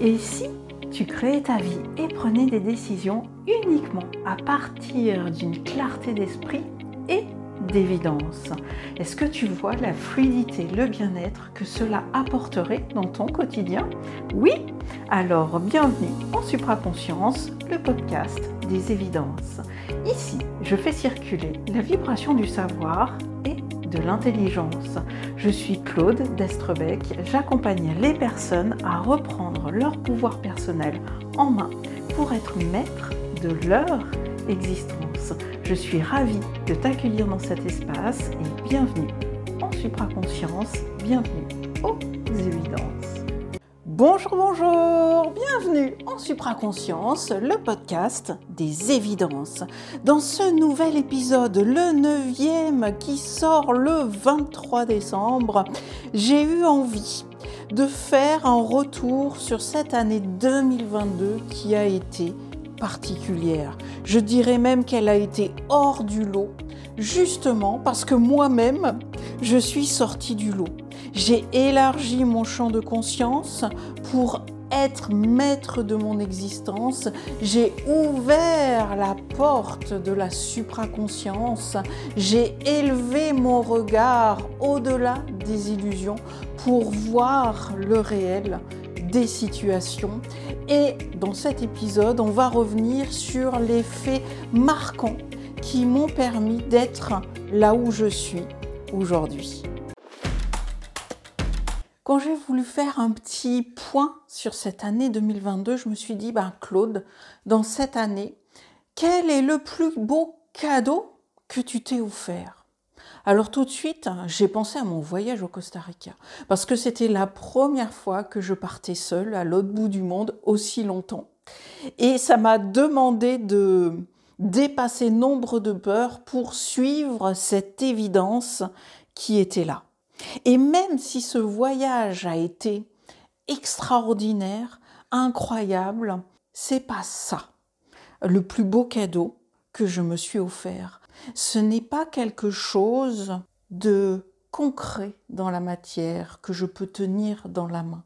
Et si tu créais ta vie et prenais des décisions uniquement à partir d'une clarté d'esprit et d'évidence Est-ce que tu vois la fluidité, le bien-être que cela apporterait dans ton quotidien? Oui Alors bienvenue en Supraconscience, le podcast des évidences. Ici, je fais circuler la vibration du savoir l'intelligence. Je suis Claude Destrebec, j'accompagne les personnes à reprendre leur pouvoir personnel en main pour être maître de leur existence. Je suis ravie de t'accueillir dans cet espace et bienvenue en supraconscience, bienvenue aux évidences. Bonjour, bonjour, bienvenue en Supraconscience, le podcast des évidences. Dans ce nouvel épisode, le neuvième qui sort le 23 décembre, j'ai eu envie de faire un retour sur cette année 2022 qui a été particulière. Je dirais même qu'elle a été hors du lot, justement parce que moi-même, je suis sortie du lot. J'ai élargi mon champ de conscience pour être maître de mon existence. J'ai ouvert la porte de la supraconscience. J'ai élevé mon regard au-delà des illusions pour voir le réel des situations. Et dans cet épisode, on va revenir sur les faits marquants qui m'ont permis d'être là où je suis aujourd'hui. Quand j'ai voulu faire un petit point sur cette année 2022, je me suis dit, ben Claude, dans cette année, quel est le plus beau cadeau que tu t'es offert? Alors tout de suite, j'ai pensé à mon voyage au Costa Rica, parce que c'était la première fois que je partais seule à l'autre bout du monde aussi longtemps. Et ça m'a demandé de dépasser nombre de peurs pour suivre cette évidence qui était là. Et même si ce voyage a été extraordinaire, incroyable, c'est pas ça le plus beau cadeau que je me suis offert. Ce n'est pas quelque chose de concret dans la matière que je peux tenir dans la main.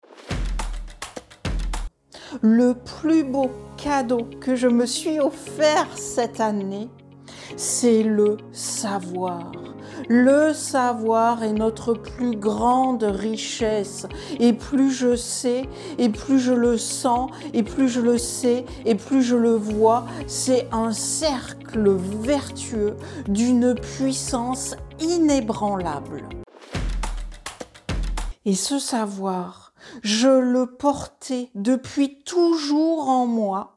Le plus beau cadeau que je me suis offert cette année, c'est le savoir. Le savoir est notre plus grande richesse. Et plus je sais, et plus je le sens, et plus je le sais, et plus je le vois, c'est un cercle vertueux d'une puissance inébranlable. Et ce savoir, je le portais depuis toujours en moi,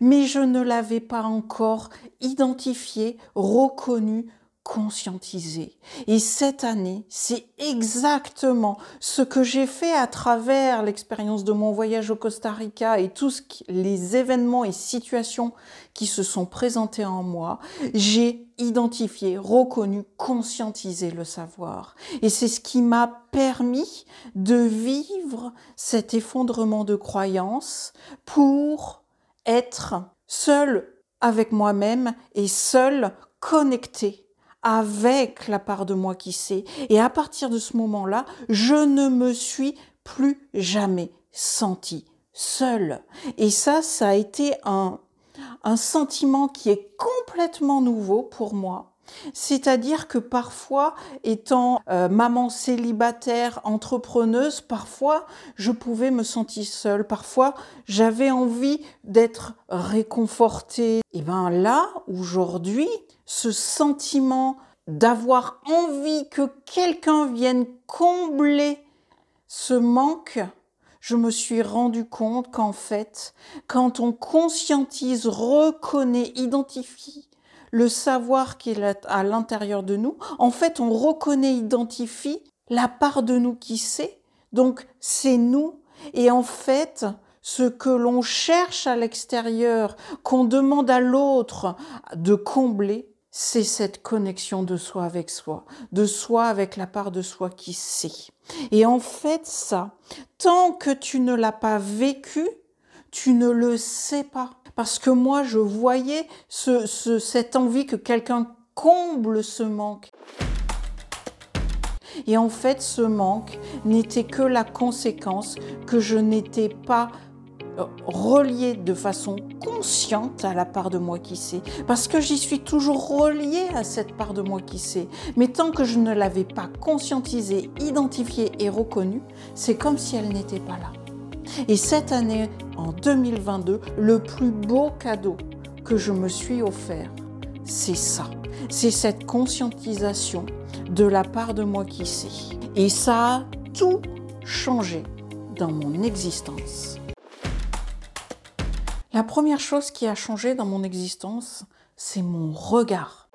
mais je ne l'avais pas encore identifié, reconnu, conscientiser. Et cette année, c'est exactement ce que j'ai fait à travers l'expérience de mon voyage au Costa Rica et tous les événements et situations qui se sont présentés en moi. J'ai identifié, reconnu, conscientisé le savoir. Et c'est ce qui m'a permis de vivre cet effondrement de croyances pour être seul avec moi-même et seul connecté avec la part de moi qui sait. Et à partir de ce moment-là, je ne me suis plus jamais sentie seule. Et ça, ça a été un, un sentiment qui est complètement nouveau pour moi. C'est-à-dire que parfois, étant euh, maman célibataire, entrepreneuse, parfois je pouvais me sentir seule, parfois j'avais envie d'être réconfortée. Et bien là, aujourd'hui, ce sentiment d'avoir envie que quelqu'un vienne combler ce manque, je me suis rendu compte qu'en fait, quand on conscientise, reconnaît, identifie le savoir qui est à l'intérieur de nous, en fait, on reconnaît, identifie la part de nous qui sait, donc c'est nous. Et en fait, ce que l'on cherche à l'extérieur, qu'on demande à l'autre de combler, c'est cette connexion de soi avec soi, de soi avec la part de soi qui sait. Et en fait, ça, tant que tu ne l'as pas vécu, tu ne le sais pas. Parce que moi, je voyais cette envie que quelqu'un comble ce manque. Et en fait, ce manque n'était que la conséquence que je n'étais pas relié de façon consciente à la part de moi qui sait, parce que j'y suis toujours relié à cette part de moi qui sait. Mais tant que je ne l'avais pas conscientisée, identifiée et reconnue, c'est comme si elle n'était pas là. Et cette année, en 2022, le plus beau cadeau que je me suis offert, c'est ça. C'est cette conscientisation de la part de moi qui sait. Et ça a tout changé dans mon existence. La première chose qui a changé dans mon existence, c'est mon regard.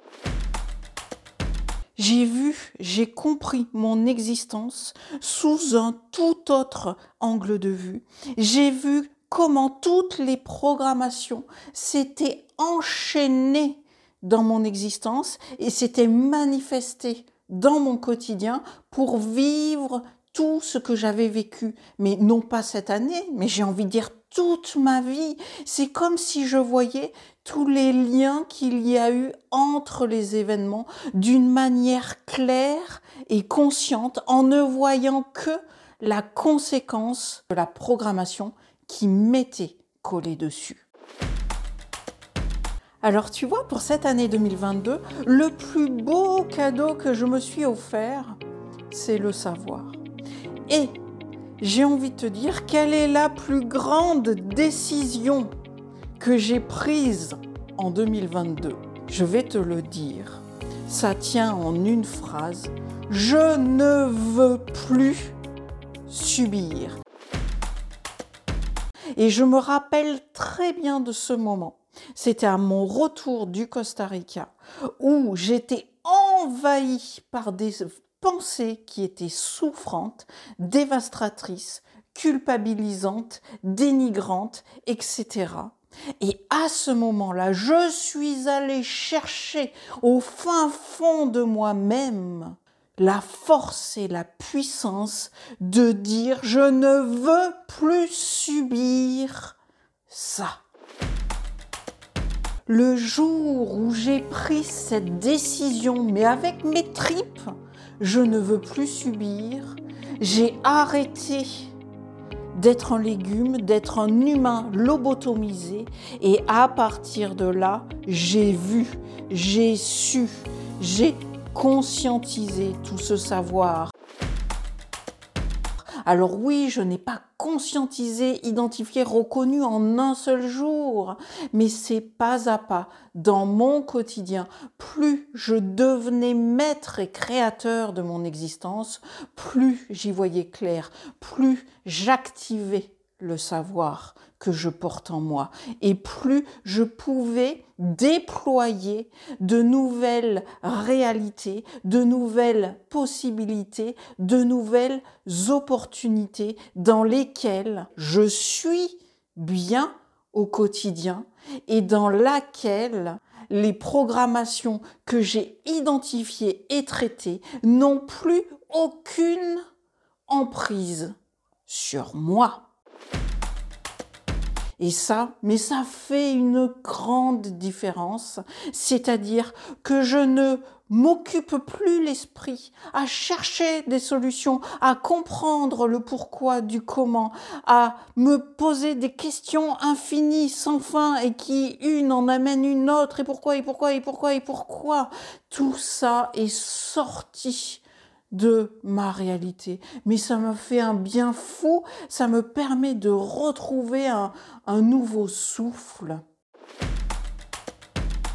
J'ai vu, j'ai compris mon existence sous un tout autre angle de vue. J'ai vu comment toutes les programmations s'étaient enchaînées dans mon existence et s'étaient manifestées dans mon quotidien pour vivre tout ce que j'avais vécu, mais non pas cette année, mais j'ai envie de dire toute ma vie. C'est comme si je voyais tous les liens qu'il y a eu entre les événements d'une manière claire et consciente en ne voyant que la conséquence de la programmation qui m'était collée dessus. Alors tu vois, pour cette année 2022, le plus beau cadeau que je me suis offert, c'est le savoir. Et j'ai envie de te dire quelle est la plus grande décision que j'ai prise en 2022. Je vais te le dire. Ça tient en une phrase. Je ne veux plus subir. Et je me rappelle très bien de ce moment. C'était à mon retour du Costa Rica où j'étais envahie par des pensées qui étaient souffrantes, dévastatrices, culpabilisantes, dénigrantes, etc. Et à ce moment-là, je suis allée chercher au fin fond de moi-même la force et la puissance de dire je ne veux plus subir ça. Le jour où j'ai pris cette décision, mais avec mes tripes, je ne veux plus subir, j'ai arrêté d'être un légume, d'être un humain lobotomisé. Et à partir de là, j'ai vu, j'ai su, j'ai conscientisé tout ce savoir. Alors oui, je n'ai pas conscientisé, identifié, reconnu en un seul jour, mais c'est pas à pas dans mon quotidien. Plus je devenais maître et créateur de mon existence, plus j'y voyais clair, plus j'activais le savoir que je porte en moi et plus je pouvais déployer de nouvelles réalités, de nouvelles possibilités, de nouvelles opportunités dans lesquelles je suis bien au quotidien et dans laquelle les programmations que j'ai identifiées et traitées n'ont plus aucune emprise sur moi. Et ça, mais ça fait une grande différence, c'est-à-dire que je ne m'occupe plus l'esprit à chercher des solutions, à comprendre le pourquoi du comment, à me poser des questions infinies sans fin et qui une en amène une autre et pourquoi et pourquoi et pourquoi et pourquoi? Tout ça est sorti de ma réalité. Mais ça me fait un bien fou, ça me permet de retrouver un, nouveau souffle.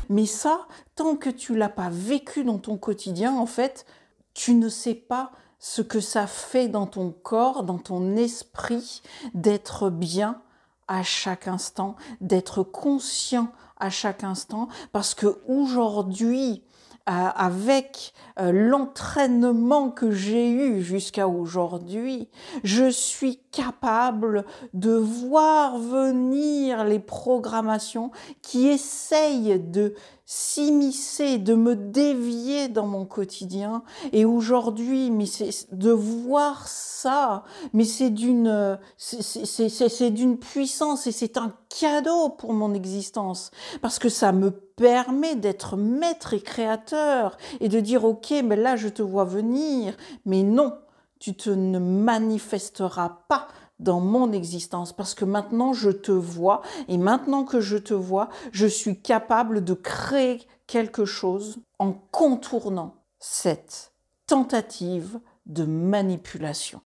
Mais ça, tant que tu l'as pas vécu dans ton quotidien, en fait, tu ne sais pas ce que ça fait dans ton corps, dans ton esprit, d'être bien à chaque instant, d'être conscient à chaque instant, parce que aujourd'hui, avec euh, l'entraînement que j'ai eu jusqu'à aujourd'hui, je suis capable de voir venir les programmations qui essayent de s'immiscer, de me dévier dans mon quotidien. Et aujourd'hui, mais de voir ça, mais c'est d'une, c'est d'une puissance et c'est un cadeau pour mon existence parce que ça me permet d'être maître et créateur et de dire ok, mais là je te vois venir, mais non, tu te ne manifesteras pas dans mon existence. Parce que maintenant je te vois. Et maintenant que je te vois, je suis capable de créer quelque chose en contournant cette tentative de manipulation.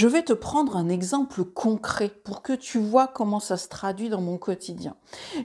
Je vais te prendre un exemple concret pour que tu vois comment ça se traduit dans mon quotidien.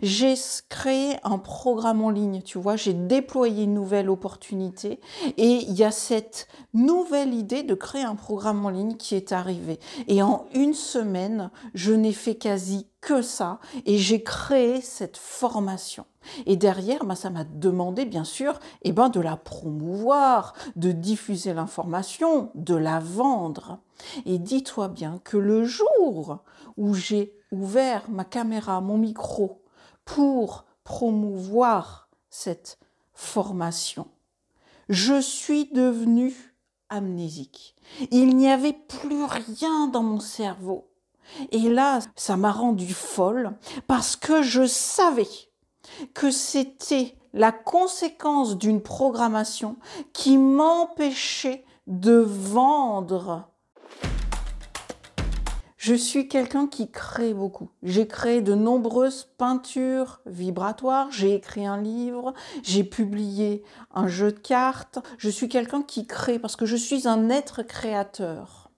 J'ai créé un programme en ligne, tu vois, j'ai déployé une nouvelle opportunité et il y a cette nouvelle idée de créer un programme en ligne qui est arrivée. Et en une semaine, je n'ai fait quasi que ça et j'ai créé cette formation. Et derrière, bah, ça m'a demandé, bien sûr, eh ben, de la promouvoir, de diffuser l'information, de la vendre. Et dis-toi bien que le jour où j'ai ouvert ma caméra, mon micro, pour promouvoir cette formation, je suis devenue amnésique. Il n'y avait plus rien dans mon cerveau. Et là, ça m'a rendu folle parce que je savais que c'était la conséquence d'une programmation qui m'empêchait de vendre. Je suis quelqu'un qui crée beaucoup. J'ai créé de nombreuses peintures vibratoires, j'ai écrit un livre, j'ai publié un jeu de cartes. Je suis quelqu'un qui crée parce que je suis un être créateur.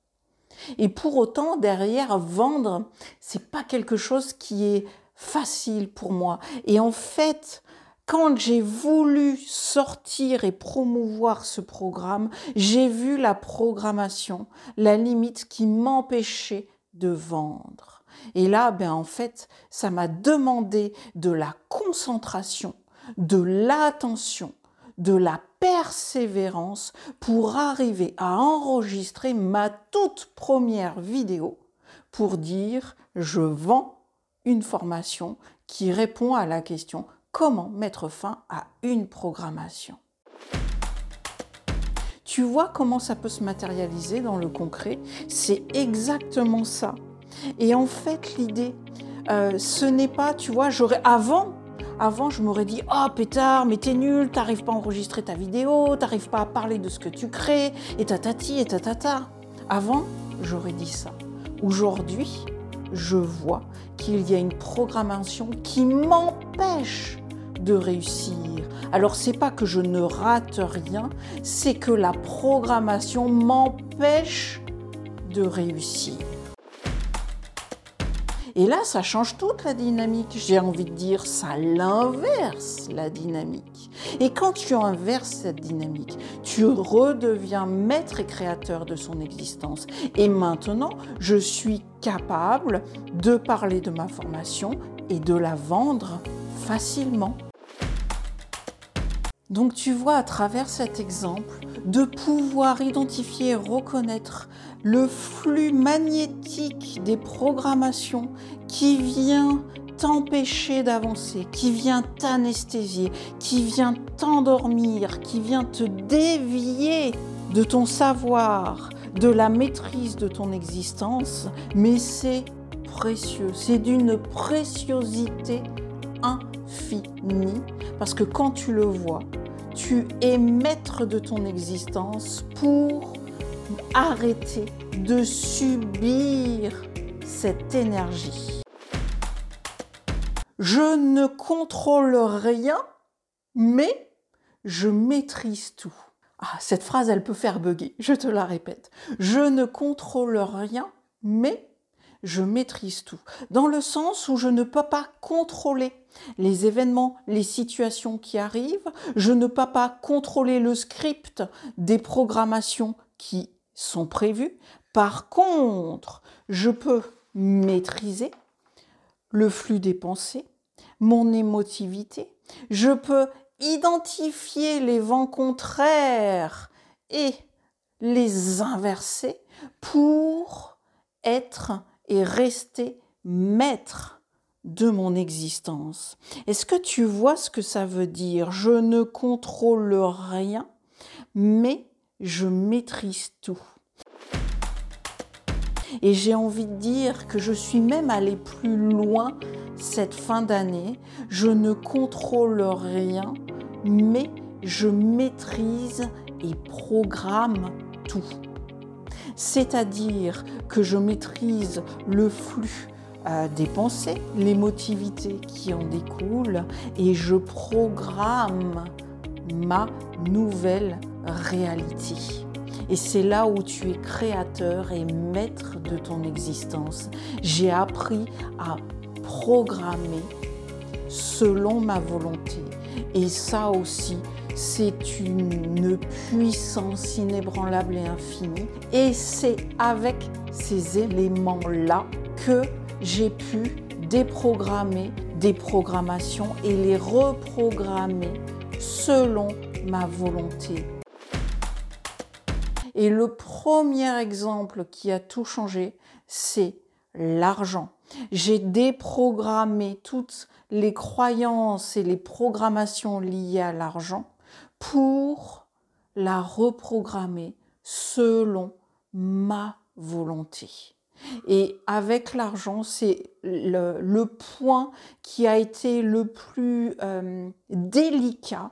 Et pour autant, derrière, vendre, c'est pas quelque chose qui est facile pour moi. Et en fait, quand j'ai voulu sortir et promouvoir ce programme, j'ai vu la programmation, la limite qui m'empêchait de vendre. Et là, ben en fait, ça m'a demandé de la concentration, de l'attention, de la persévérance pour arriver à enregistrer ma toute première vidéo pour dire je vends une formation qui répond à la question comment mettre fin à une programmation? Tu vois comment ça peut se matérialiser dans le concret? C'est exactement ça. Et en fait, l'idée, euh, ce n'est pas, tu vois, j'aurais avant, avant, je m'aurais dit Oh pétard, mais t'es nul, t'arrives pas à enregistrer ta vidéo, t'arrives pas à parler de ce que tu crées, et tatati, et tatata. Avant, j'aurais dit ça. Aujourd'hui, je vois qu'il y a une programmation qui m'empêche de réussir. Alors c'est pas que je ne rate rien, c'est que la programmation m'empêche de réussir. Et là, ça change toute la dynamique. J'ai envie de dire, ça l'inverse la dynamique. Et quand tu inverses cette dynamique, tu redeviens maître et créateur de son existence. Et maintenant, je suis capable de parler de ma formation et de la vendre facilement. Donc tu vois à travers cet exemple de pouvoir identifier et reconnaître le flux magnétique des programmations qui vient t'empêcher d'avancer, qui vient t'anesthésier, qui vient t'endormir, qui vient te dévier de ton savoir, de la maîtrise de ton existence, mais c'est précieux, c'est d'une préciosité infinie, parce que quand tu le vois, tu es maître de ton existence pour arrêter de subir cette énergie. Je ne contrôle rien, mais je maîtrise tout. Ah, cette phrase, elle peut faire bugger, je te la répète. Je ne contrôle rien, mais je maîtrise tout. Dans le sens où je ne peux pas contrôler les événements, les situations qui arrivent, je ne peux pas contrôler le script des programmations qui sont prévues. Par contre, je peux maîtriser le flux des pensées, mon émotivité, je peux identifier les vents contraires et les inverser pour être et rester maître de mon existence. Est-ce que tu vois ce que ça veut dire? Je ne contrôle rien, mais je maîtrise tout. Et j'ai envie de dire que je suis même allée plus loin cette fin d'année. Je ne contrôle rien, mais je maîtrise et programme tout. c'est-à-dire que je maîtrise le flux euh, des pensées, l'émotivité qui en découle, et je programme ma nouvelle réalité. Et c'est là où tu es créateur et maître de ton existence. J'ai appris à programmer selon ma volonté. Et ça aussi, c'est une puissance inébranlable et infinie. Et c'est avec ces éléments-là que j'ai pu déprogrammer des programmations et les reprogrammer selon ma volonté. Et le premier exemple qui a tout changé, c'est l'argent. J'ai déprogrammé toutes les croyances et les programmations liées à l'argent pour la reprogrammer selon ma volonté. Et avec l'argent, c'est le, point qui a été le plus euh, délicat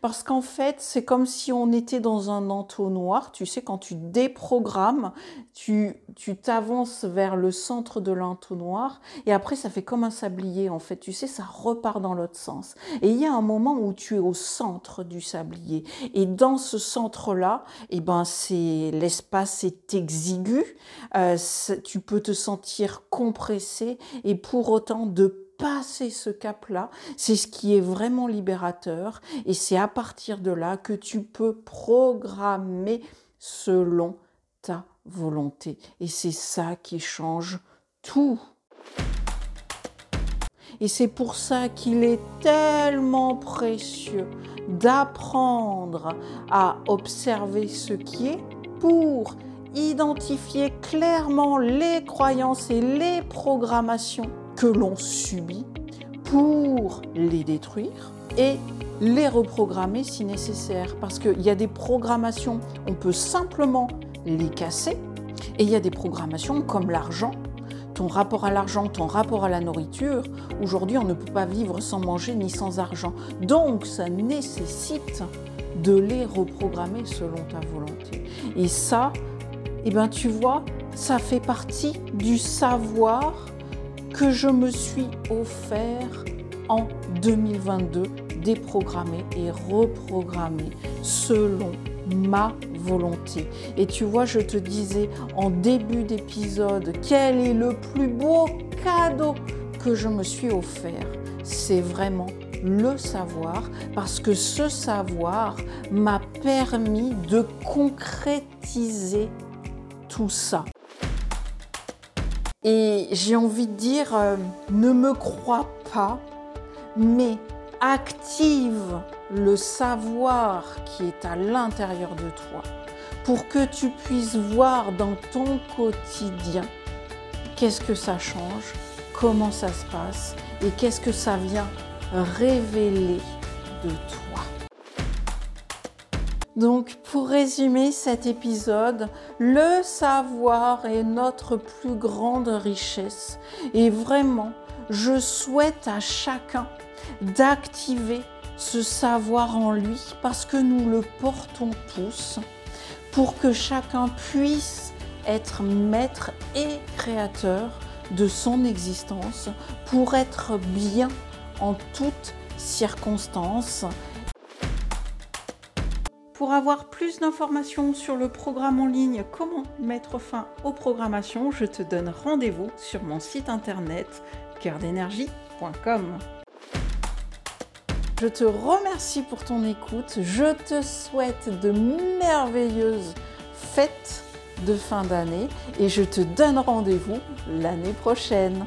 parce qu'en fait, c'est comme si on était dans un entonnoir. Tu sais, quand tu déprogrammes, tu t'avances vers le centre de l'entonnoir et après, ça fait comme un sablier. En fait, tu sais, ça repart dans l'autre sens. Et il y a un moment où tu es au centre du sablier. Et dans ce centre-là, eh ben, l'espace est exigu. Euh, tu peux te sentir compressé et pour autant de passer ce cap-là, c'est ce qui est vraiment libérateur et c'est à partir de là que tu peux programmer selon ta volonté. Et c'est ça qui change tout. Et c'est pour ça qu'il est tellement précieux d'apprendre à observer ce qui est pour identifier clairement les croyances et les programmations que l'on subit pour les détruire et les reprogrammer si nécessaire. Parce qu'il y a des programmations, on peut simplement les casser, et il y a des programmations comme l'argent. Ton rapport à l'argent, ton rapport à la nourriture, aujourd'hui on ne peut pas vivre sans manger ni sans argent. Donc ça nécessite de les reprogrammer selon ta volonté. Et ça, eh ben, tu vois, ça fait partie du savoir que je me suis offert en 2022, déprogrammé et reprogrammé selon ma volonté. Et tu vois, je te disais en début d'épisode, quel est le plus beau cadeau que je me suis offert? C'est vraiment le savoir, parce que ce savoir m'a permis de concrétiser tout ça. Et j'ai envie de dire, euh, ne me crois pas, mais active le savoir qui est à l'intérieur de toi pour que tu puisses voir dans ton quotidien qu'est-ce que ça change, comment ça se passe et qu'est-ce que ça vient révéler de toi. Donc pour résumer cet épisode, le savoir est notre plus grande richesse. Et vraiment, je souhaite à chacun d'activer ce savoir en lui parce que nous le portons tous pour que chacun puisse être maître et créateur de son existence pour être bien en toutes circonstances pour avoir plus d'informations sur le programme en ligne Comment mettre fin aux programmations, je te donne rendez-vous sur mon site internet cœurdénergie.com. Je te remercie pour ton écoute. Je te souhaite de merveilleuses fêtes de fin d'année et je te donne rendez-vous l'année prochaine.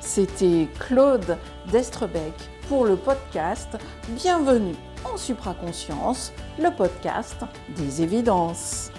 C'était Claude Destrebec pour le podcast Bienvenue en supraconscience, le podcast des évidences.